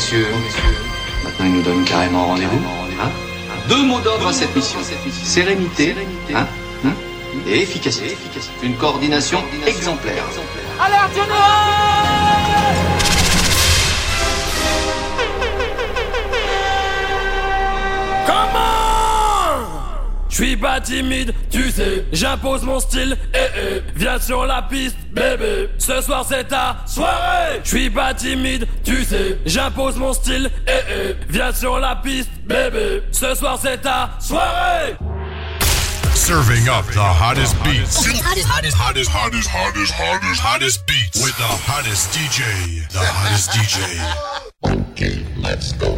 messieurs, maintenant il nous donne carrément rendez-vous. Hein Deux mots d'ordre à cette mission. Sérénité hein Hein et efficacité. Une coordination exemplaire. Alerte suis pas timide, tu sais, j'impose mon style, eh eh, viens sur la piste, bébé. Ce soir c'est ta soirée. Je suis pas timide, tu sais, j'impose mon style, eh eh, viens sur la piste, bébé. Ce soir c'est ta soirée. Serving up the hottest beats. Hottest, hottest, hottest, hottest, hottest, hottest, hottest beats. With the hottest DJ. The hottest DJ. Okay, let's go.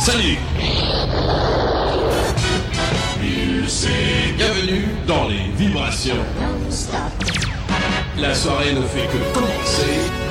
Salut Bienvenue dans les vibrations. La soirée ne fait que commencer.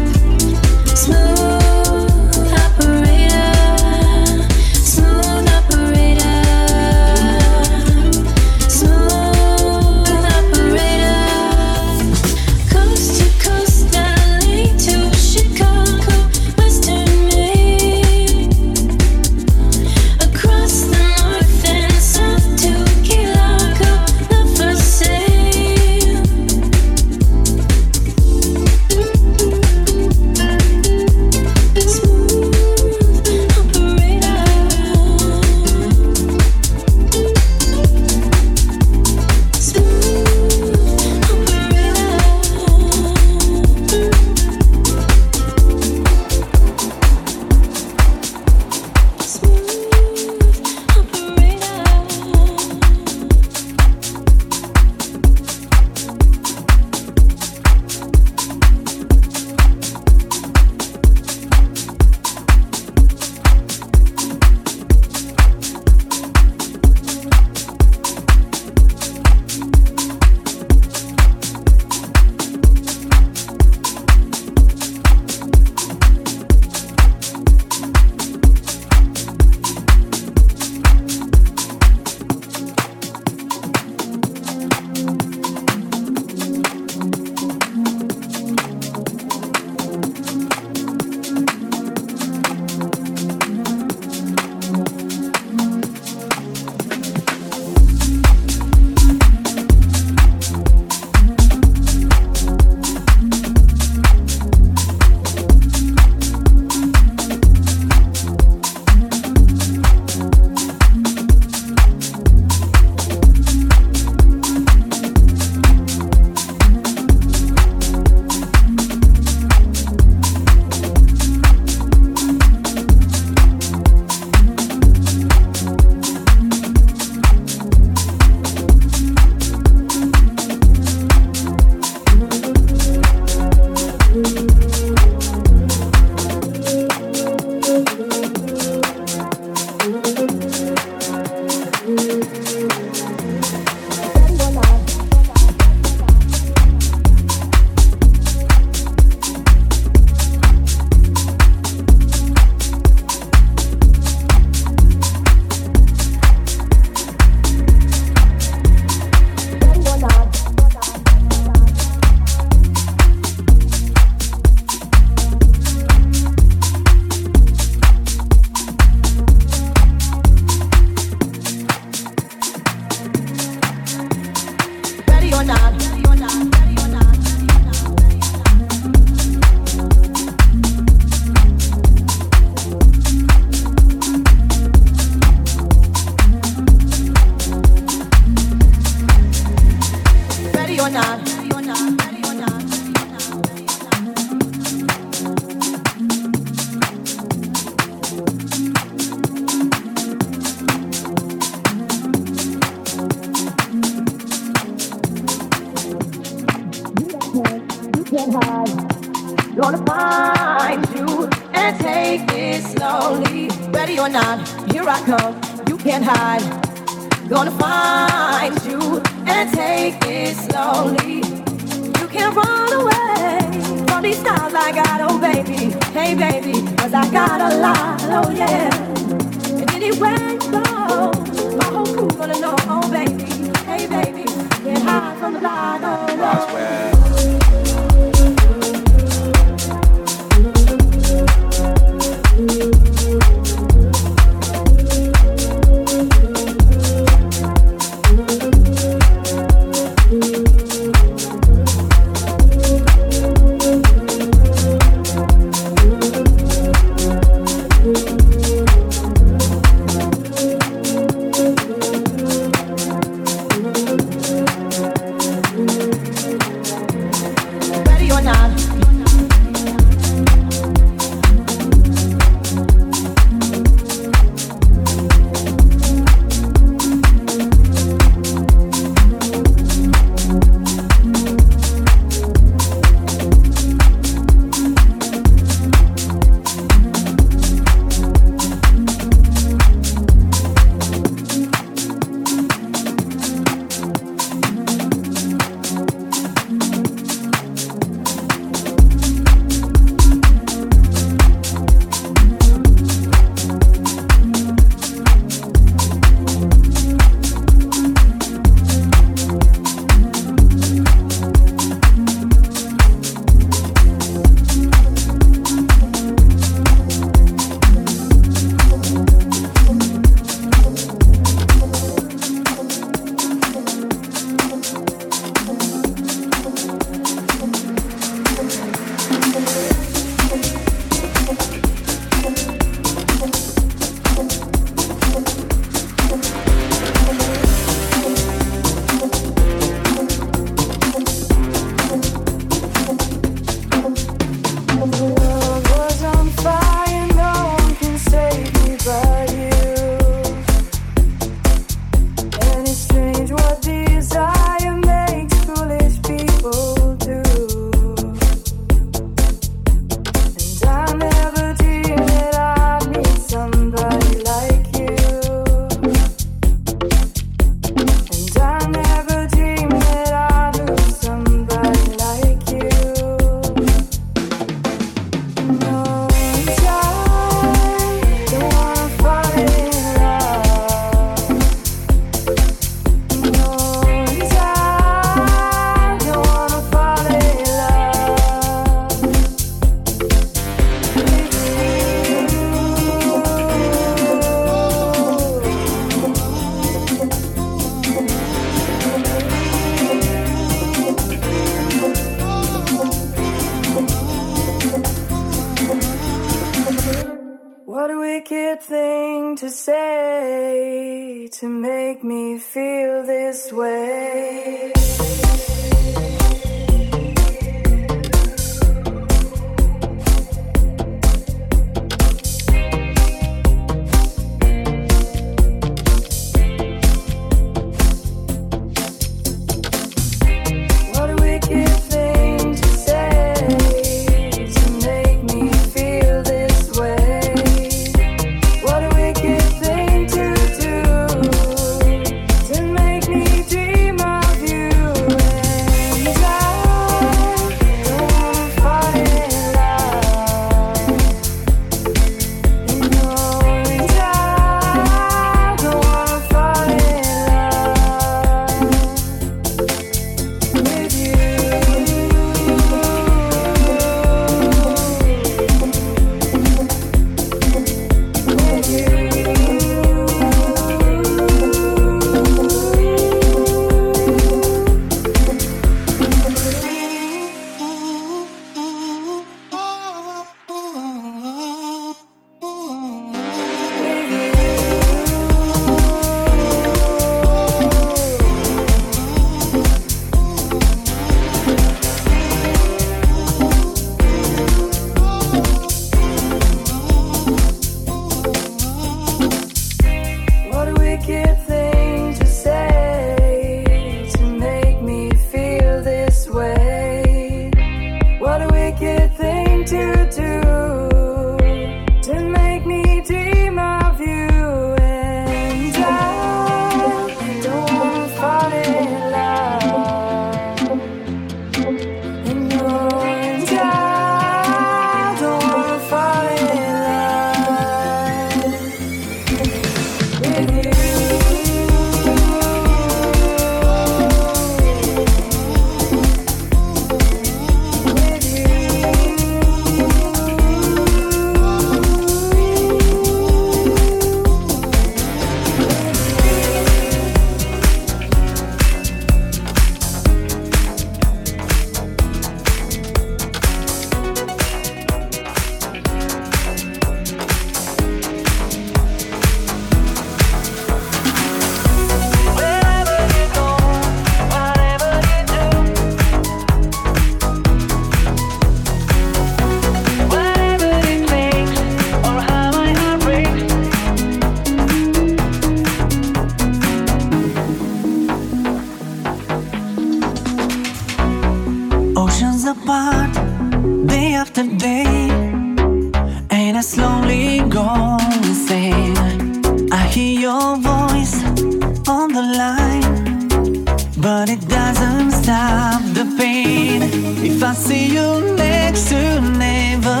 But it doesn't stop the pain. If I see you next to never,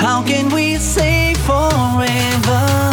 how can we say forever?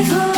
evil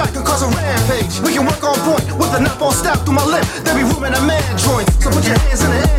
track and cause a rampage. We can work on point with a knife on stop through my lip. There be room in a man joint. So put your hands in the air.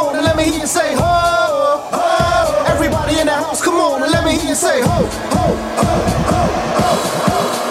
on and let me hear you say ho, ho. Everybody in the house, come on and let me hear you say ho, ho, ho, ho, ho. ho.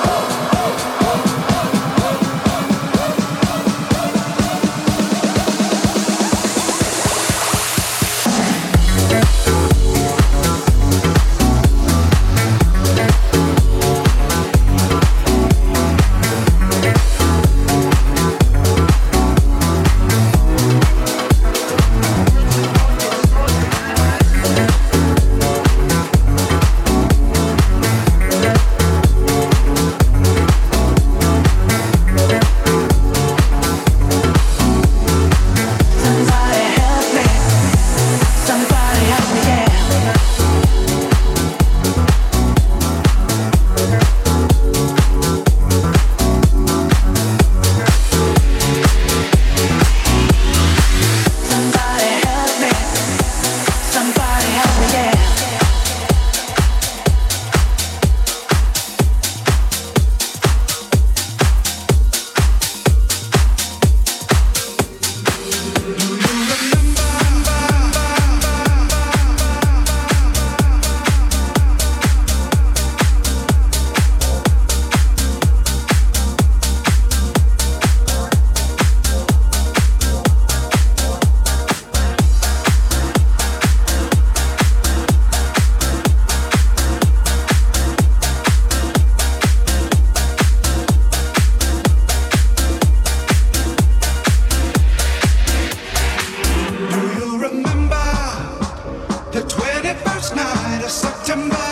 September.